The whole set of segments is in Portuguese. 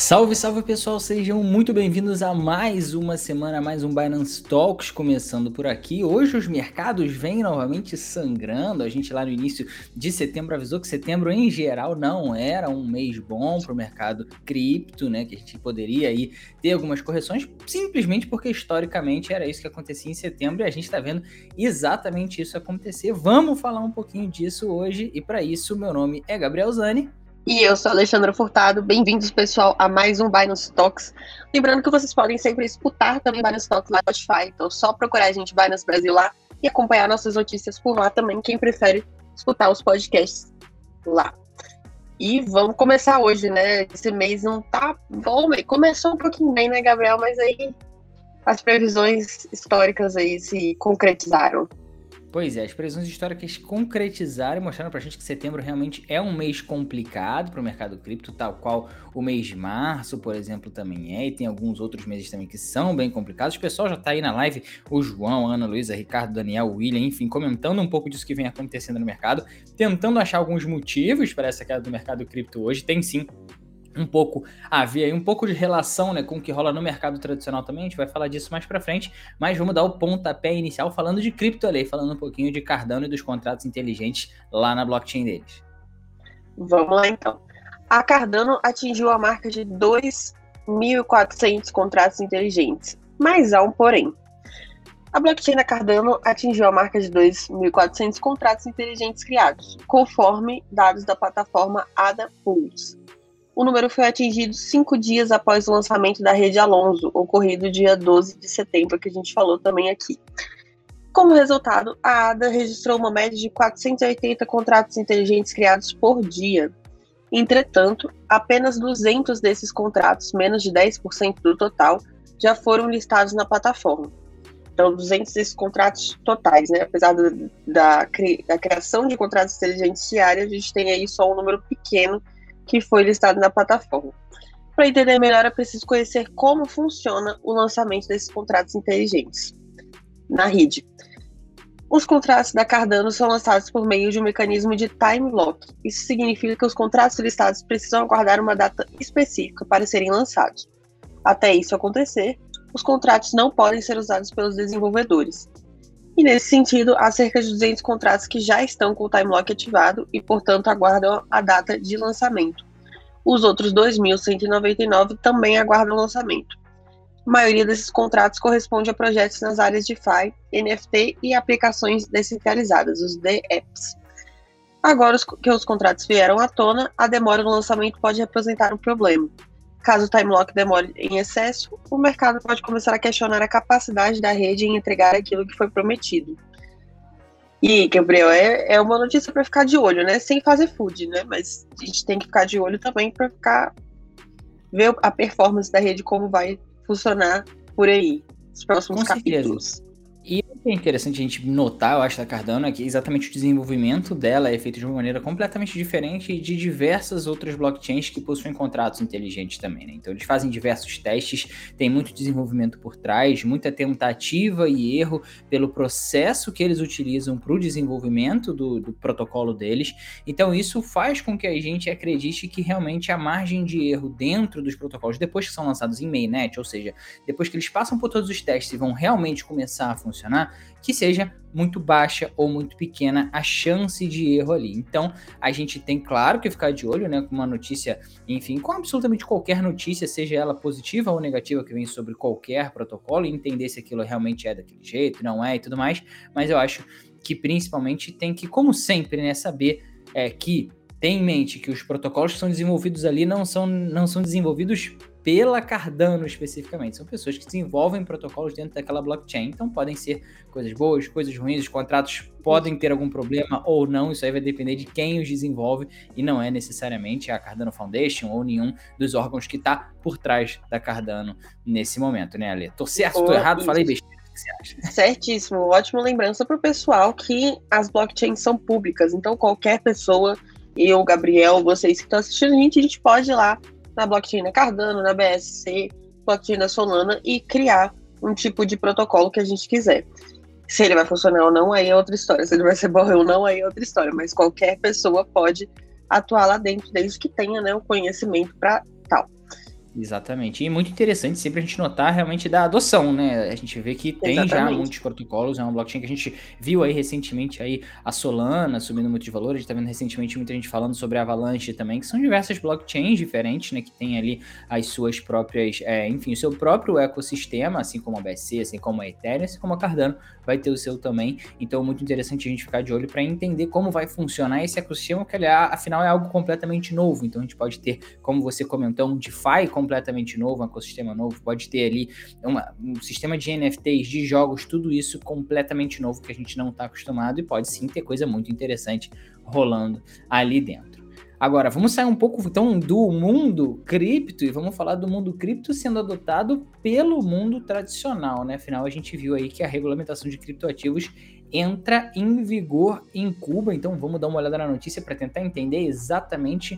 Salve, salve pessoal, sejam muito bem-vindos a mais uma semana, mais um Binance Talks começando por aqui. Hoje os mercados vêm novamente sangrando. A gente lá no início de setembro avisou que setembro em geral não era um mês bom para o mercado cripto, né? Que a gente poderia aí ter algumas correções, simplesmente porque historicamente era isso que acontecia em setembro e a gente está vendo exatamente isso acontecer. Vamos falar um pouquinho disso hoje e para isso meu nome é Gabriel Zani. E eu sou Alexandra Furtado. Bem-vindos, pessoal, a mais um Binance Talks. Lembrando que vocês podem sempre escutar também Binance Talks lá no Spotify. Então, só procurar a gente Binance Brasil lá e acompanhar nossas notícias por lá também, quem prefere escutar os podcasts lá. E vamos começar hoje, né? Esse mês não tá bom, começou um pouquinho bem, né, Gabriel? Mas aí as previsões históricas aí se concretizaram. Pois é, as previsões históricas concretizaram e mostraram pra gente que setembro realmente é um mês complicado para o mercado cripto, tal qual o mês de março, por exemplo, também é, e tem alguns outros meses também que são bem complicados. O pessoal já tá aí na live, o João, a Ana Luísa, Ricardo, Daniel, William, enfim, comentando um pouco disso que vem acontecendo no mercado, tentando achar alguns motivos para essa queda do mercado cripto hoje. Tem sim um pouco a ver um pouco de relação né, com o que rola no mercado tradicional também, a gente vai falar disso mais para frente, mas vamos dar o pontapé inicial falando de criptolei, falando um pouquinho de Cardano e dos contratos inteligentes lá na blockchain deles. Vamos lá então. A Cardano atingiu a marca de 2.400 contratos inteligentes, mas há um porém. A blockchain da Cardano atingiu a marca de 2.400 contratos inteligentes criados, conforme dados da plataforma ADA Pools. O número foi atingido cinco dias após o lançamento da rede Alonso, ocorrido dia 12 de setembro, que a gente falou também aqui. Como resultado, a ADA registrou uma média de 480 contratos inteligentes criados por dia. Entretanto, apenas 200 desses contratos, menos de 10% do total, já foram listados na plataforma. Então, 200 desses contratos totais, né? Apesar da, da criação de contratos inteligentes diários, a gente tem aí só um número pequeno que foi listado na plataforma. Para entender melhor, é preciso conhecer como funciona o lançamento desses contratos inteligentes na rede. Os contratos da Cardano são lançados por meio de um mecanismo de time lock. Isso significa que os contratos listados precisam aguardar uma data específica para serem lançados. Até isso acontecer, os contratos não podem ser usados pelos desenvolvedores. E nesse sentido, há cerca de 200 contratos que já estão com o time lock ativado e, portanto, aguardam a data de lançamento. Os outros 2.199 também aguardam lançamento. A maioria desses contratos corresponde a projetos nas áreas de DeFi, NFT e aplicações descentralizadas, os DApps. Agora que os contratos vieram à tona, a demora no lançamento pode representar um problema. Caso o time lock demore em excesso, o mercado pode começar a questionar a capacidade da rede em entregar aquilo que foi prometido. E, Gabriel, é, é uma notícia para ficar de olho, né? Sem fazer food, né? Mas a gente tem que ficar de olho também para ficar ver a performance da rede como vai funcionar por aí, nos próximos Com capítulos. Certeza. Que é interessante a gente notar, eu acho, da Cardano, é que exatamente o desenvolvimento dela é feito de uma maneira completamente diferente de diversas outras blockchains que possuem contratos inteligentes também, né? Então eles fazem diversos testes, tem muito desenvolvimento por trás, muita tentativa e erro pelo processo que eles utilizam para o desenvolvimento do, do protocolo deles. Então isso faz com que a gente acredite que realmente a margem de erro dentro dos protocolos, depois que são lançados em mainnet, ou seja, depois que eles passam por todos os testes e vão realmente começar a funcionar, que seja muito baixa ou muito pequena a chance de erro ali. Então, a gente tem, claro, que ficar de olho, né, com uma notícia, enfim, com absolutamente qualquer notícia, seja ela positiva ou negativa que vem sobre qualquer protocolo, e entender se aquilo realmente é daquele jeito, não é e tudo mais, mas eu acho que principalmente tem que, como sempre, né, saber é, que tem em mente que os protocolos que são desenvolvidos ali não são, não são desenvolvidos pela Cardano especificamente. São pessoas que desenvolvem protocolos dentro daquela blockchain. Então podem ser coisas boas, coisas ruins, os contratos podem ter algum problema ou não. Isso aí vai depender de quem os desenvolve e não é necessariamente a Cardano Foundation ou nenhum dos órgãos que está por trás da Cardano nesse momento, né, Ale? Tô certo, tô errado, falei besteira. Certíssimo, ótima lembrança para o pessoal que as blockchains são públicas, então qualquer pessoa, eu, Gabriel, vocês que estão assistindo a gente, a gente pode ir lá na blockchain da Cardano, na BSC, blockchain da Solana e criar um tipo de protocolo que a gente quiser. Se ele vai funcionar ou não, aí é outra história. Se ele vai ser bom ou não, aí é outra história. Mas qualquer pessoa pode atuar lá dentro, desde que tenha né, o conhecimento para tal. Exatamente. E muito interessante sempre a gente notar realmente da adoção, né? A gente vê que tem Exatamente. já muitos protocolos, é uma blockchain que a gente viu aí recentemente aí a Solana subindo muito de valor, a gente tá vendo recentemente muita gente falando sobre a Avalanche também, que são diversas blockchains diferentes, né? Que tem ali as suas próprias, é, enfim, o seu próprio ecossistema, assim como a BSC, assim como a Ethereum, assim como a Cardano, vai ter o seu também. Então, muito interessante a gente ficar de olho para entender como vai funcionar esse ecossistema, que afinal é algo completamente novo. Então, a gente pode ter, como você comentou, um DeFi completamente novo, um ecossistema novo, pode ter ali uma, um sistema de NFTs, de jogos, tudo isso completamente novo que a gente não está acostumado e pode sim ter coisa muito interessante rolando ali dentro. Agora, vamos sair um pouco então do mundo cripto e vamos falar do mundo cripto sendo adotado pelo mundo tradicional, né? Afinal, a gente viu aí que a regulamentação de criptoativos entra em vigor em Cuba, então vamos dar uma olhada na notícia para tentar entender exatamente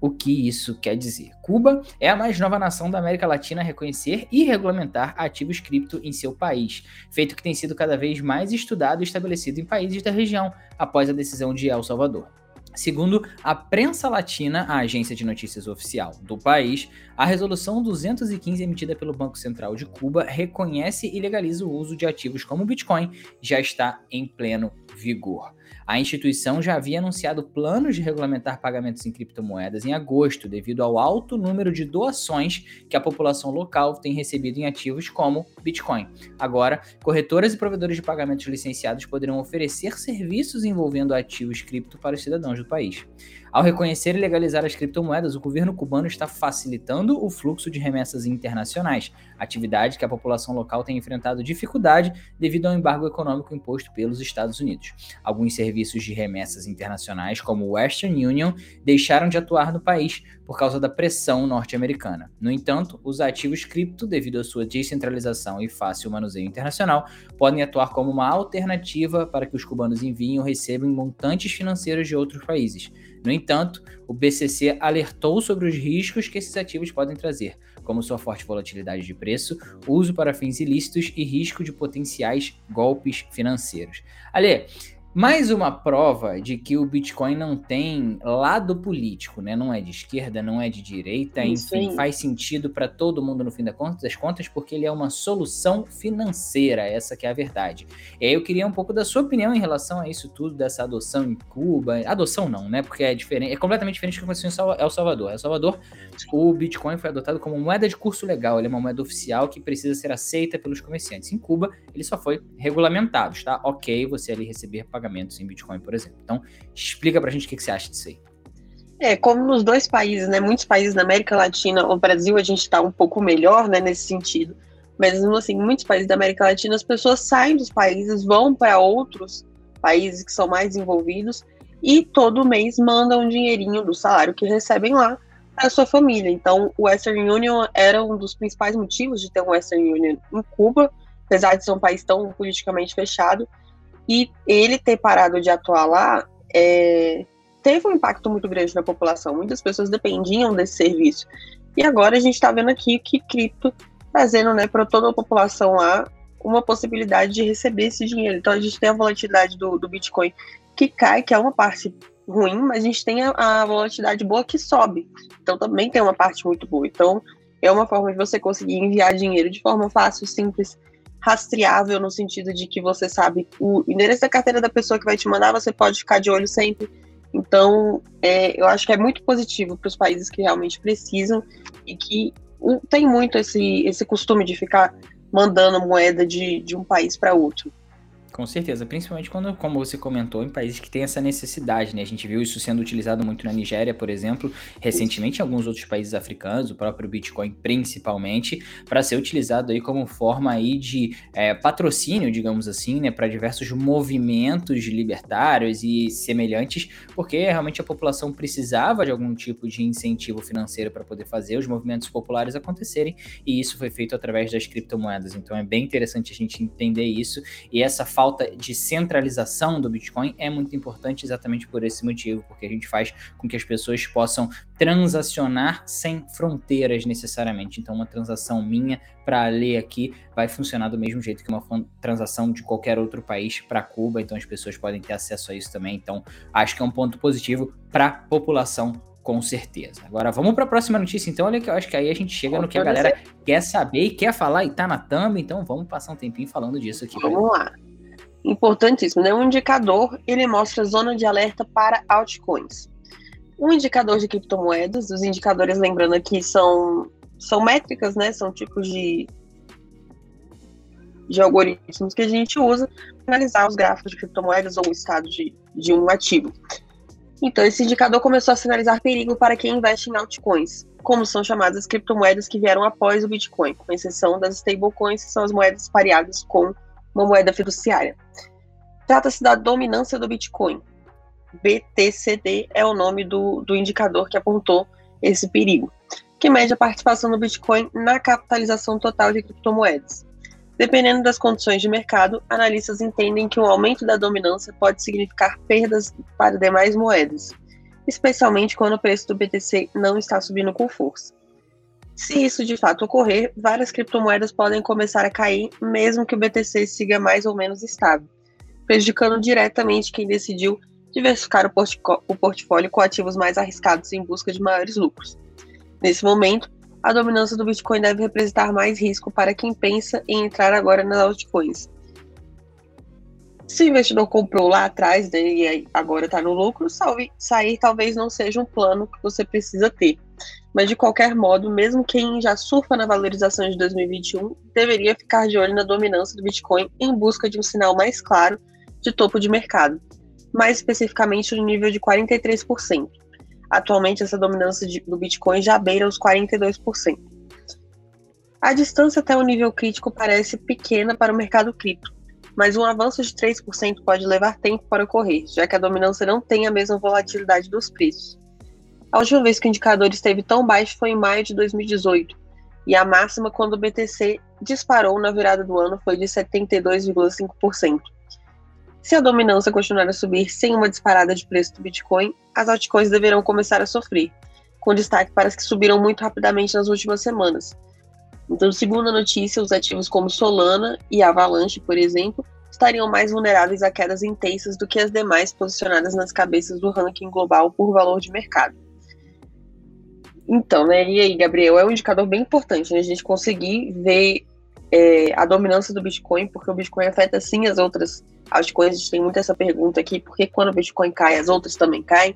o que isso quer dizer? Cuba é a mais nova nação da América Latina a reconhecer e regulamentar ativos cripto em seu país, feito que tem sido cada vez mais estudado e estabelecido em países da região após a decisão de El Salvador. Segundo a Prensa Latina, a agência de notícias oficial do país, a resolução 215 emitida pelo Banco Central de Cuba reconhece e legaliza o uso de ativos como o Bitcoin, já está em pleno vigor. A instituição já havia anunciado planos de regulamentar pagamentos em criptomoedas em agosto, devido ao alto número de doações que a população local tem recebido em ativos como Bitcoin. Agora, corretoras e provedores de pagamentos licenciados poderão oferecer serviços envolvendo ativos cripto para os cidadãos do país. Ao reconhecer e legalizar as criptomoedas, o governo cubano está facilitando o fluxo de remessas internacionais, atividade que a população local tem enfrentado dificuldade devido ao embargo econômico imposto pelos Estados Unidos. Alguns serviços de remessas internacionais, como Western Union, deixaram de atuar no país por causa da pressão norte-americana. No entanto, os ativos cripto, devido à sua descentralização e fácil manuseio internacional, podem atuar como uma alternativa para que os cubanos enviem ou recebam montantes financeiros de outros países. No entanto, o BCC alertou sobre os riscos que esses ativos podem trazer, como sua forte volatilidade de preço, uso para fins ilícitos e risco de potenciais golpes financeiros. Ale, mais uma prova de que o Bitcoin não tem lado político, né? Não é de esquerda, não é de direita, enfim, faz sentido para todo mundo no fim das contas, porque ele é uma solução financeira, essa que é a verdade. E aí eu queria um pouco da sua opinião em relação a isso tudo, dessa adoção em Cuba. Adoção não, né? Porque é diferente, é completamente diferente do que aconteceu em El Salvador. El Salvador, o Bitcoin foi adotado como moeda de curso legal, ele é uma moeda oficial que precisa ser aceita pelos comerciantes. Em Cuba, ele só foi regulamentado, tá? Ok, você ali receber pagamentos em Bitcoin, por exemplo. Então, explica pra gente o que, que você acha disso aí. É, como nos dois países, né, muitos países da América Latina, o Brasil a gente está um pouco melhor, né, nesse sentido, mas assim, muitos países da América Latina, as pessoas saem dos países, vão para outros países que são mais envolvidos e todo mês mandam um dinheirinho do salário que recebem lá para a sua família. Então, o Western Union era um dos principais motivos de ter um Western Union em Cuba, apesar de ser um país tão politicamente fechado, e ele ter parado de atuar lá é, teve um impacto muito grande na população. Muitas pessoas dependiam desse serviço. E agora a gente está vendo aqui que cripto trazendo né, para toda a população lá uma possibilidade de receber esse dinheiro. Então a gente tem a volatilidade do, do Bitcoin que cai, que é uma parte ruim, mas a gente tem a, a volatilidade boa que sobe. Então também tem uma parte muito boa. Então é uma forma de você conseguir enviar dinheiro de forma fácil, simples rastreável no sentido de que você sabe o endereço da carteira da pessoa que vai te mandar, você pode ficar de olho sempre. Então, é, eu acho que é muito positivo para os países que realmente precisam e que tem muito esse, esse costume de ficar mandando moeda de, de um país para outro. Com certeza, principalmente quando, como você comentou, em países que têm essa necessidade, né? A gente viu isso sendo utilizado muito na Nigéria, por exemplo, recentemente em alguns outros países africanos, o próprio Bitcoin principalmente, para ser utilizado aí como forma aí de é, patrocínio, digamos assim, né, para diversos movimentos libertários e semelhantes, porque realmente a população precisava de algum tipo de incentivo financeiro para poder fazer os movimentos populares acontecerem, e isso foi feito através das criptomoedas. Então é bem interessante a gente entender isso e essa falta de centralização do Bitcoin é muito importante exatamente por esse motivo, porque a gente faz com que as pessoas possam transacionar sem fronteiras necessariamente. Então, uma transação minha para ler aqui vai funcionar do mesmo jeito que uma transação de qualquer outro país para Cuba, então as pessoas podem ter acesso a isso também. Então, acho que é um ponto positivo para a população com certeza. Agora vamos para a próxima notícia, então. Olha que eu acho que aí a gente chega no que a galera quer saber e quer falar e tá na thumb, então vamos passar um tempinho falando disso aqui. Vamos lá. Importantíssimo, né? Um indicador, ele mostra zona de alerta para altcoins. Um indicador de criptomoedas, os indicadores, lembrando aqui, são, são métricas, né? São tipos de, de algoritmos que a gente usa para analisar os gráficos de criptomoedas ou o estado de, de um ativo. Então, esse indicador começou a sinalizar perigo para quem investe em altcoins, como são chamadas as criptomoedas que vieram após o Bitcoin, com exceção das stablecoins, que são as moedas pareadas com uma moeda fiduciária. Trata-se da dominância do Bitcoin. BTCD é o nome do, do indicador que apontou esse perigo, que mede a participação do Bitcoin na capitalização total de criptomoedas. Dependendo das condições de mercado, analistas entendem que o aumento da dominância pode significar perdas para demais moedas, especialmente quando o preço do BTC não está subindo com força. Se isso de fato ocorrer, várias criptomoedas podem começar a cair, mesmo que o BTC siga mais ou menos estável, prejudicando diretamente quem decidiu diversificar o, o portfólio com ativos mais arriscados em busca de maiores lucros. Nesse momento, a dominância do Bitcoin deve representar mais risco para quem pensa em entrar agora nas altcoins. Se o investidor comprou lá atrás né, e agora está no lucro, sair talvez não seja um plano que você precisa ter. Mas de qualquer modo, mesmo quem já surfa na valorização de 2021 deveria ficar de olho na dominância do Bitcoin em busca de um sinal mais claro de topo de mercado, mais especificamente no nível de 43%. Atualmente, essa dominância do Bitcoin já beira os 42%. A distância até o nível crítico parece pequena para o mercado cripto, mas um avanço de 3% pode levar tempo para ocorrer, já que a dominância não tem a mesma volatilidade dos preços. A última vez que o indicador esteve tão baixo foi em maio de 2018, e a máxima quando o BTC disparou na virada do ano foi de 72,5%. Se a dominância continuar a subir sem uma disparada de preço do Bitcoin, as altcoins deverão começar a sofrer, com destaque para as que subiram muito rapidamente nas últimas semanas. Então, segundo a notícia, os ativos como Solana e Avalanche, por exemplo, estariam mais vulneráveis a quedas intensas do que as demais posicionadas nas cabeças do ranking global por valor de mercado. Então, né, e aí, Gabriel, é um indicador bem importante, né, a gente conseguir ver é, a dominância do Bitcoin, porque o Bitcoin afeta sim as outras altcoins. A gente tem muito essa pergunta aqui, porque quando o Bitcoin cai, as outras também caem.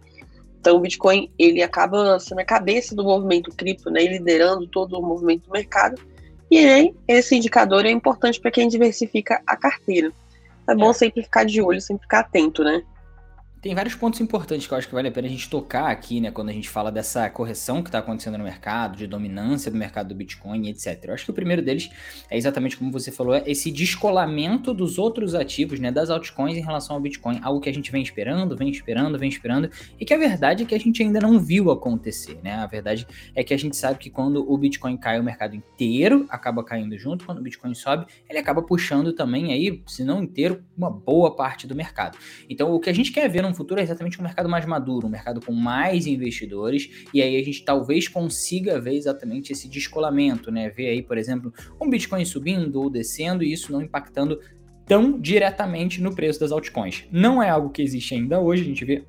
Então o Bitcoin ele acaba sendo a cabeça do movimento cripto, né, liderando todo o movimento do mercado. E aí, esse indicador é importante para quem diversifica a carteira. É bom é. sempre ficar de olho, sempre ficar atento, né? Tem vários pontos importantes que eu acho que vale a pena a gente tocar aqui, né, quando a gente fala dessa correção que está acontecendo no mercado, de dominância do mercado do Bitcoin, etc. Eu acho que o primeiro deles é exatamente como você falou, é esse descolamento dos outros ativos, né, das altcoins em relação ao Bitcoin, algo que a gente vem esperando, vem esperando, vem esperando, e que a verdade é que a gente ainda não viu acontecer, né? A verdade é que a gente sabe que quando o Bitcoin cai, o mercado inteiro acaba caindo junto, quando o Bitcoin sobe, ele acaba puxando também aí, se não inteiro, uma boa parte do mercado. Então, o que a gente quer ver no futuro é exatamente um mercado mais maduro, um mercado com mais investidores, e aí a gente talvez consiga ver exatamente esse descolamento, né? Ver aí, por exemplo, um Bitcoin subindo ou descendo e isso não impactando tão diretamente no preço das altcoins. Não é algo que existe ainda hoje, a gente vê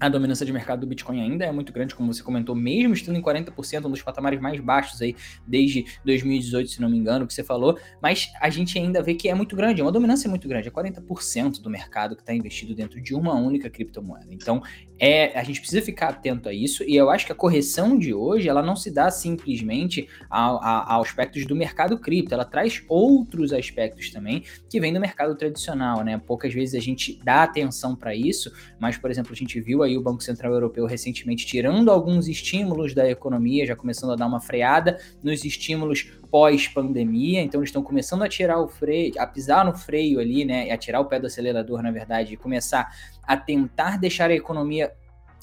a dominância de mercado do Bitcoin ainda é muito grande, como você comentou, mesmo estando em 40%, um dos patamares mais baixos aí desde 2018, se não me engano, que você falou, mas a gente ainda vê que é muito grande, é uma dominância muito grande, é 40% do mercado que está investido dentro de uma única criptomoeda. Então, é, a gente precisa ficar atento a isso, e eu acho que a correção de hoje, ela não se dá simplesmente ao, ao, aspectos do mercado cripto, ela traz outros aspectos também que vêm do mercado tradicional, né? Poucas vezes a gente dá atenção para isso, mas, por exemplo, a gente viu aí o Banco Central Europeu recentemente tirando alguns estímulos da economia, já começando a dar uma freada nos estímulos pós-pandemia, então eles estão começando a tirar o freio, a pisar no freio ali, né, a tirar o pé do acelerador, na verdade, e começar a tentar deixar a economia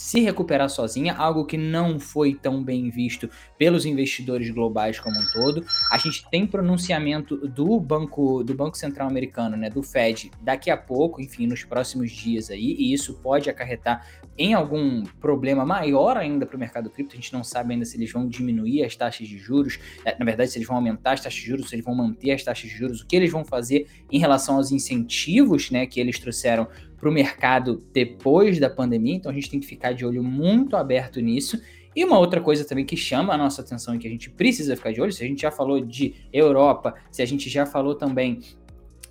se recuperar sozinha, algo que não foi tão bem visto pelos investidores globais como um todo. A gente tem pronunciamento do Banco do Banco Central Americano, né, do Fed, daqui a pouco, enfim, nos próximos dias aí, e isso pode acarretar em algum problema maior ainda para o mercado cripto. A gente não sabe ainda se eles vão diminuir as taxas de juros, é, na verdade, se eles vão aumentar as taxas de juros, se eles vão manter as taxas de juros, o que eles vão fazer em relação aos incentivos, né, que eles trouxeram para o mercado depois da pandemia, então a gente tem que ficar de olho muito aberto nisso. E uma outra coisa também que chama a nossa atenção e que a gente precisa ficar de olho, se a gente já falou de Europa, se a gente já falou também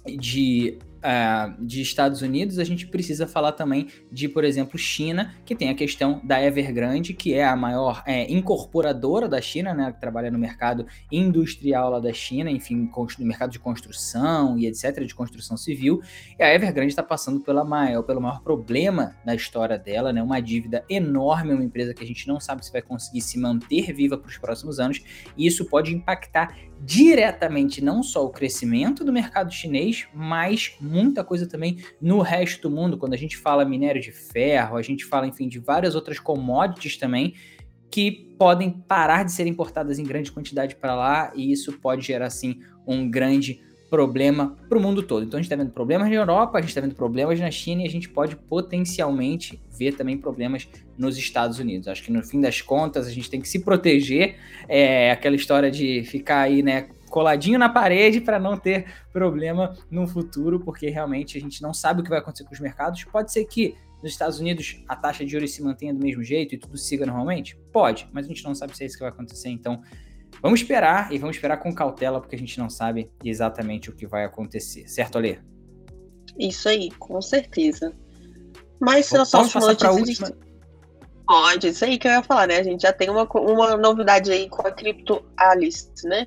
de uh, de Estados Unidos, a gente precisa falar também de, por exemplo, China, que tem a questão da Evergrande, que é a maior é, incorporadora da China, né, que trabalha no mercado industrial lá da China, enfim, no mercado de construção e etc., de construção civil. E a Evergrande está passando pela maior, pelo maior problema da história dela, né, uma dívida enorme, uma empresa que a gente não sabe se vai conseguir se manter viva para os próximos anos, e isso pode impactar diretamente não só o crescimento do mercado chinês, mas muita coisa também no resto do mundo. Quando a gente fala minério de ferro, a gente fala, enfim, de várias outras commodities também que podem parar de ser importadas em grande quantidade para lá e isso pode gerar, assim, um grande problema para o mundo todo. Então a gente está vendo problemas na Europa, a gente está vendo problemas na China e a gente pode potencialmente ver também problemas nos Estados Unidos. Acho que no fim das contas a gente tem que se proteger, é aquela história de ficar aí, né, coladinho na parede para não ter problema no futuro, porque realmente a gente não sabe o que vai acontecer com os mercados. Pode ser que nos Estados Unidos a taxa de juros se mantenha do mesmo jeito e tudo siga normalmente? Pode, mas a gente não sabe se é isso que vai acontecer, então Vamos esperar e vamos esperar com cautela, porque a gente não sabe exatamente o que vai acontecer, certo, Alê? Isso aí, com certeza. Mas se Posso passar notícia, a última? Pode, isso aí que eu ia falar, né? A gente já tem uma, uma novidade aí com a Crypto Alice, né?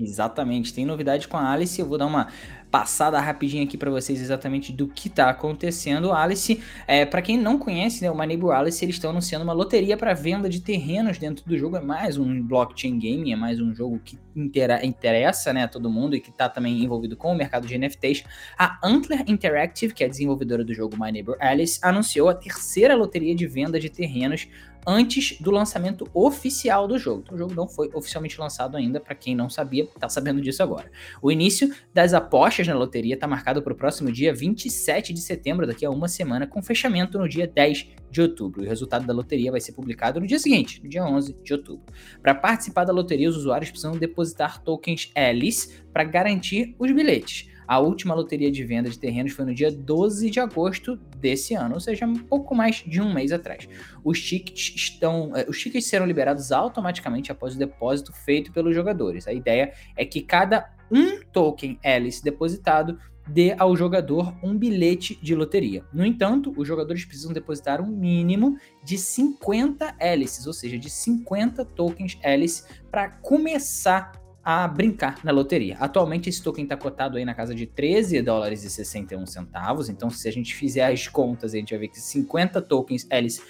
Exatamente, tem novidade com a Alice. Eu vou dar uma passada rapidinho aqui para vocês exatamente do que está acontecendo. Alice, é, para quem não conhece, né, o My Neighbor Alice, eles estão anunciando uma loteria para venda de terrenos dentro do jogo. É mais um blockchain game, é mais um jogo que interessa né, a todo mundo e que está também envolvido com o mercado de NFTs. A Antler Interactive, que é a desenvolvedora do jogo My Neighbor Alice, anunciou a terceira loteria de venda de terrenos antes do lançamento oficial do jogo. Então, o jogo não foi oficialmente lançado ainda, para quem não sabia, tá sabendo disso agora. O início das apostas na loteria está marcado para o próximo dia 27 de setembro, daqui a uma semana, com fechamento no dia 10 de outubro. E o resultado da loteria vai ser publicado no dia seguinte, no dia 11 de outubro. Para participar da loteria, os usuários precisam depositar tokens Alice para garantir os bilhetes. A última loteria de venda de terrenos foi no dia 12 de agosto desse ano, ou seja, um pouco mais de um mês atrás. Os tickets estão, eh, os tickets serão liberados automaticamente após o depósito feito pelos jogadores. A ideia é que cada um token Alice depositado dê ao jogador um bilhete de loteria. No entanto, os jogadores precisam depositar um mínimo de 50 hélices, ou seja, de 50 tokens Alice para começar a brincar na loteria. Atualmente esse token está cotado aí na casa de 13 dólares e 61 centavos, então se a gente fizer as contas, a gente vai ver que 50 tokens Alice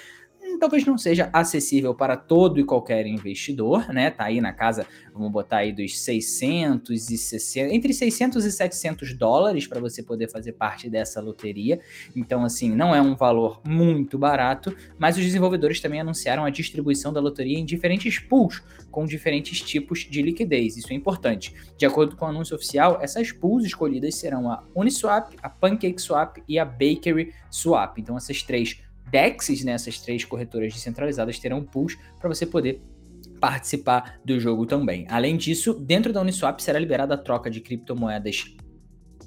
talvez não seja acessível para todo e qualquer investidor, né? Tá aí na casa, vamos botar aí dos 660, entre 600 e 700 dólares para você poder fazer parte dessa loteria. Então, assim, não é um valor muito barato, mas os desenvolvedores também anunciaram a distribuição da loteria em diferentes pools, com diferentes tipos de liquidez. Isso é importante. De acordo com o anúncio oficial, essas pools escolhidas serão a Uniswap, a PancakeSwap e a Bakery Swap. Então, essas três DEXs, né, essas três corretoras descentralizadas, terão pools para você poder participar do jogo também. Além disso, dentro da Uniswap será liberada a troca de criptomoedas.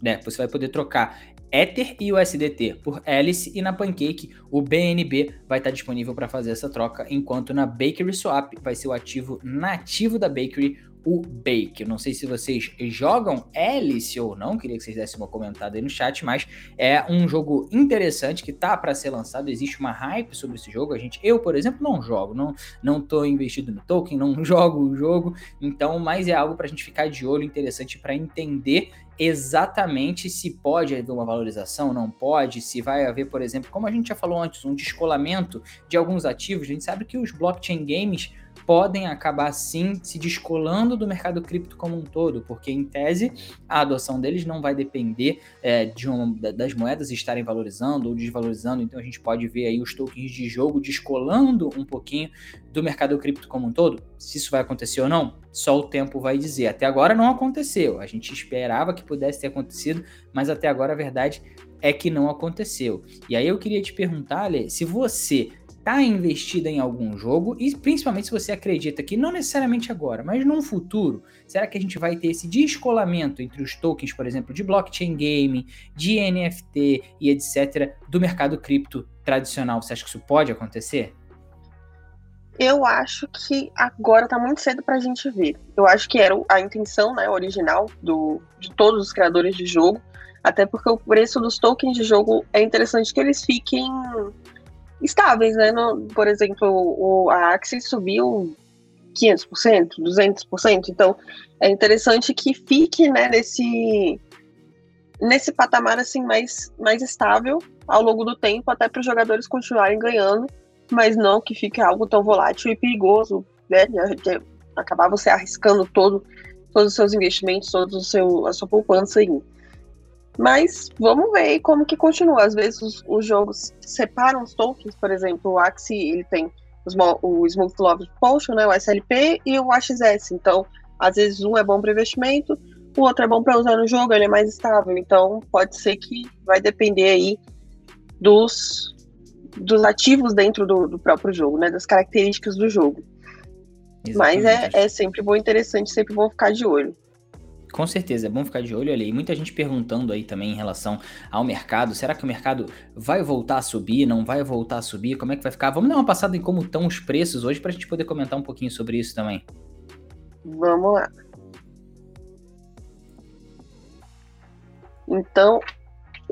Né? Você vai poder trocar Ether e USDT por Alice e na Pancake o BNB vai estar disponível para fazer essa troca, enquanto na Bakery Swap vai ser o ativo nativo da Bakery, o Bake. Eu não sei se vocês jogam Alice ou não, queria que vocês dessem uma comentada aí no chat, mas é um jogo interessante que tá para ser lançado, existe uma hype sobre esse jogo. A gente, eu, por exemplo, não jogo, não não tô investido no token, não jogo o jogo, então, mas é algo para a gente ficar de olho interessante para entender exatamente se pode haver uma valorização, não pode, se vai haver, por exemplo, como a gente já falou antes, um descolamento de alguns ativos. A gente sabe que os blockchain games podem acabar sim se descolando do mercado cripto como um todo, porque em tese a adoção deles não vai depender é, de uma, das moedas estarem valorizando ou desvalorizando, então a gente pode ver aí os tokens de jogo descolando um pouquinho do mercado cripto como um todo. Se isso vai acontecer ou não, só o tempo vai dizer. Até agora não aconteceu, a gente esperava que pudesse ter acontecido, mas até agora a verdade é que não aconteceu. E aí eu queria te perguntar, Ale, se você está investida em algum jogo e principalmente se você acredita que não necessariamente agora, mas num futuro, será que a gente vai ter esse descolamento entre os tokens, por exemplo, de blockchain game, de NFT e etc, do mercado cripto tradicional? Você acha que isso pode acontecer? Eu acho que agora tá muito cedo pra gente ver. Eu acho que era a intenção, né, original do, de todos os criadores de jogo, até porque o preço dos tokens de jogo é interessante que eles fiquem estáveis, né? No, por exemplo, o, a Axie subiu 500%, 200%, então é interessante que fique, né, nesse nesse patamar assim mais mais estável ao longo do tempo, até para os jogadores continuarem ganhando mas não que fique algo tão volátil e perigoso, né? Acabar você arriscando todo, todos os seus investimentos, toda a sua poupança aí. Mas vamos ver como que continua. Às vezes os, os jogos separam os tokens, por exemplo, o Axie ele tem os, o Smooth Love Potion, né, o SLP e o AXS. Então, às vezes um é bom para investimento, o outro é bom para usar no jogo, ele é mais estável. Então, pode ser que vai depender aí dos dos ativos dentro do, do, próprio jogo, né? Das características do jogo. Exatamente. Mas é, é sempre bom, interessante, sempre bom ficar de olho. Com certeza, é bom ficar de olho ali. E muita gente perguntando aí também em relação ao mercado. Será que o mercado vai voltar a subir? Não vai voltar a subir? Como é que vai ficar? Vamos dar uma passada em como estão os preços hoje para a gente poder comentar um pouquinho sobre isso também. Vamos lá. Então,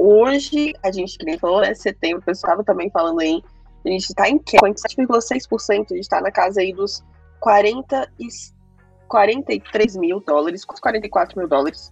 Hoje, a gente, que nem falou, né? Setembro, o pessoal estava também falando aí, a gente está em queda, 7,6%, a gente está na casa aí dos 40 e 43 mil dólares, 44 mil dólares.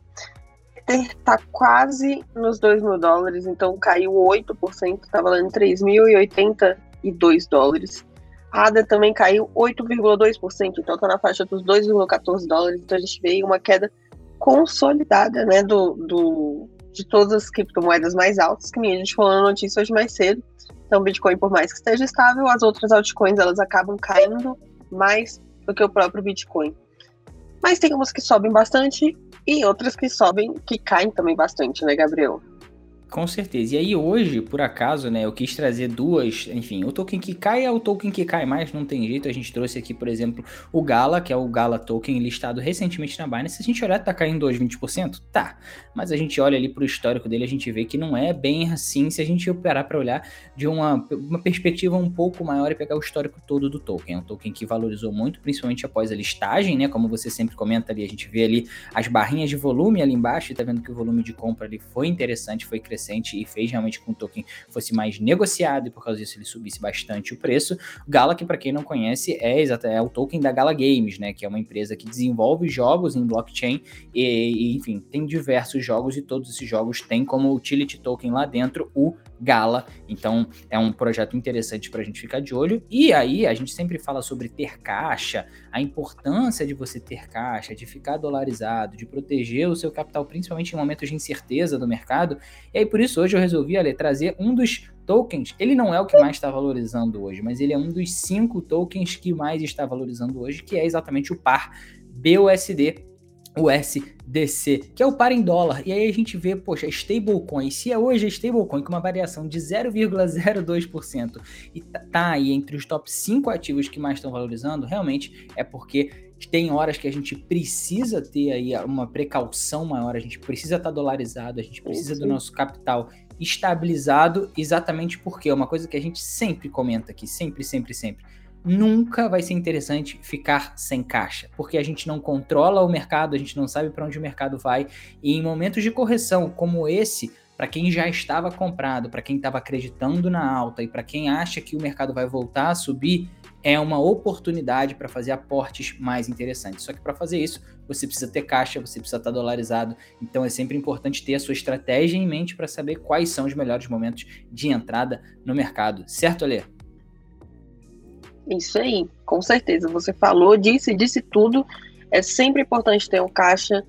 Tá quase nos 2 mil dólares, então caiu 8%, tá valendo 3.082 dólares. ADA também caiu 8,2%, então tá na faixa dos 2,14 dólares, então a gente vê uma queda consolidada, né, do, do, de todas as criptomoedas mais altas, que nem a gente falou na notícia hoje mais cedo. Então, Bitcoin, por mais que esteja estável, as outras altcoins elas acabam caindo mais do que o próprio Bitcoin. Mas tem umas que sobem bastante e outras que sobem, que caem também bastante, né, Gabriel? Com certeza. E aí hoje, por acaso, né, eu quis trazer duas, enfim, o token que cai é o token que cai mais, não tem jeito. A gente trouxe aqui, por exemplo, o Gala, que é o Gala Token listado recentemente na Binance. Se a gente olhar, tá caindo hoje 20%? Tá. Mas a gente olha ali pro histórico dele, a gente vê que não é bem assim se a gente operar para olhar de uma, uma perspectiva um pouco maior e pegar o histórico todo do token. É um token que valorizou muito, principalmente após a listagem, né? Como você sempre comenta ali, a gente vê ali as barrinhas de volume ali embaixo e tá vendo que o volume de compra ali foi interessante, foi crescente crescente e fez realmente com que o token fosse mais negociado e por causa disso ele subisse bastante o preço. Gala, que para quem não conhece, é, é o token da Gala Games, né, que é uma empresa que desenvolve jogos em blockchain e, e enfim, tem diversos jogos e todos esses jogos têm como utility token lá dentro o Gala. Então é um projeto interessante para a gente ficar de olho. E aí a gente sempre fala sobre ter caixa, a importância de você ter caixa, de ficar dolarizado, de proteger o seu capital, principalmente em momentos de incerteza do mercado. E aí por isso hoje eu resolvi Ale, trazer um dos tokens. Ele não é o que mais está valorizando hoje, mas ele é um dos cinco tokens que mais está valorizando hoje, que é exatamente o par BUSD o SDC, que é o par em dólar. E aí a gente vê, poxa, stablecoin. Se é hoje a stablecoin com uma variação de 0,02% e tá, tá aí entre os top 5 ativos que mais estão valorizando, realmente é porque tem horas que a gente precisa ter aí uma precaução maior, a gente precisa estar tá dolarizado, a gente precisa do nosso capital estabilizado, exatamente porque é uma coisa que a gente sempre comenta aqui, sempre, sempre, sempre nunca vai ser interessante ficar sem caixa, porque a gente não controla o mercado, a gente não sabe para onde o mercado vai, e em momentos de correção como esse, para quem já estava comprado, para quem estava acreditando na alta e para quem acha que o mercado vai voltar a subir, é uma oportunidade para fazer aportes mais interessantes. Só que para fazer isso, você precisa ter caixa, você precisa estar tá dolarizado. Então é sempre importante ter a sua estratégia em mente para saber quais são os melhores momentos de entrada no mercado. Certo, Alê? Isso aí, com certeza. Você falou, disse, disse tudo. É sempre importante ter um caixa,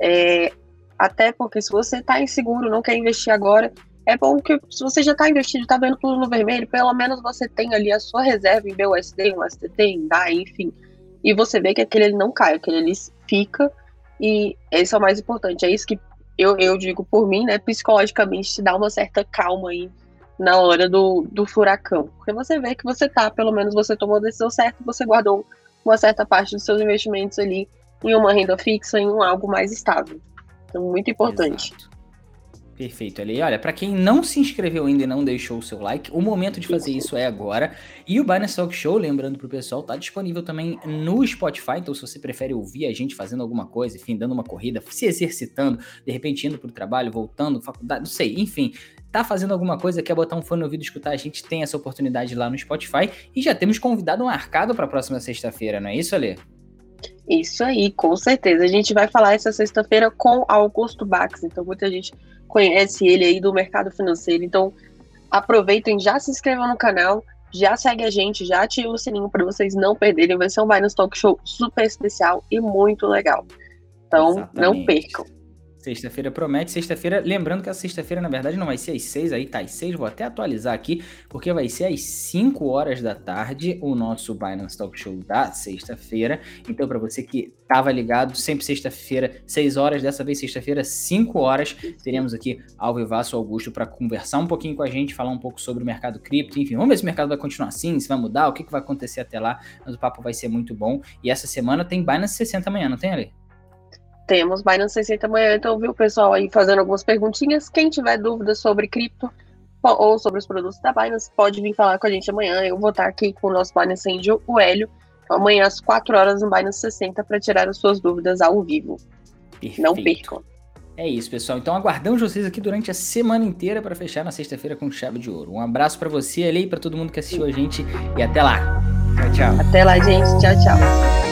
é, até porque se você está inseguro, não quer investir agora, é bom que se você já está investido, está vendo tudo no vermelho, pelo menos você tem ali a sua reserva em BUSD, um STT, em DAI, enfim. E você vê que aquele ele não cai, aquele ele fica. E esse é o mais importante. É isso que eu, eu digo por mim, né? Psicologicamente te dá uma certa calma aí na hora do, do furacão. Porque você vê que você tá, pelo menos você tomou a decisão certa, você guardou uma certa parte dos seus investimentos ali em uma renda fixa, em um algo mais estável. Então, muito importante. Exato. Perfeito, ali. Olha, para quem não se inscreveu ainda e não deixou o seu like, o momento de fazer isso é agora. E o Binance Talk Show, lembrando pro pessoal, tá disponível também no Spotify. Então, se você prefere ouvir a gente fazendo alguma coisa, enfim, dando uma corrida, se exercitando, de repente indo pro trabalho, voltando, faculdade, não sei, enfim, tá fazendo alguma coisa, quer botar um fone no ouvido e escutar, a gente tem essa oportunidade lá no Spotify. E já temos convidado marcado para a próxima sexta-feira, não é isso, Ale? Isso aí, com certeza. A gente vai falar essa sexta-feira com Augusto Bax. Então, muita gente conhece ele aí do mercado financeiro. Então, aproveitem, já se inscrevam no canal, já segue a gente, já ativa o sininho para vocês não perderem. Vai ser um Binance Talk Show super especial e muito legal. Então, Exatamente. não percam. Sexta-feira promete. Sexta-feira, lembrando que a sexta-feira, na verdade, não vai ser às 6, aí tá às 6, vou até atualizar aqui, porque vai ser às 5 horas da tarde o nosso Binance Talk Show da sexta-feira. Então, para você que tava ligado, sempre sexta-feira, 6 horas, dessa vez sexta-feira, 5 horas, teremos aqui ao Vivaço Augusto para conversar um pouquinho com a gente, falar um pouco sobre o mercado cripto, enfim, vamos ver se o mercado vai continuar assim, se vai mudar, o que, que vai acontecer até lá, mas o papo vai ser muito bom. E essa semana tem Binance 60 amanhã, não tem, Ali? Temos Binance 60 amanhã, então viu o pessoal aí fazendo algumas perguntinhas. Quem tiver dúvidas sobre cripto ou sobre os produtos da Binance, pode vir falar com a gente amanhã. Eu vou estar aqui com o nosso Binance Angel, o Hélio, então, amanhã às 4 horas no Binance 60 para tirar as suas dúvidas ao vivo. Perfeito. Não percam. É isso, pessoal. Então aguardamos vocês aqui durante a semana inteira para fechar na sexta-feira com chave de ouro. Um abraço para você, ali, para todo mundo que assistiu a gente e até lá. Tchau, tchau. Até lá, gente. Tchau, tchau.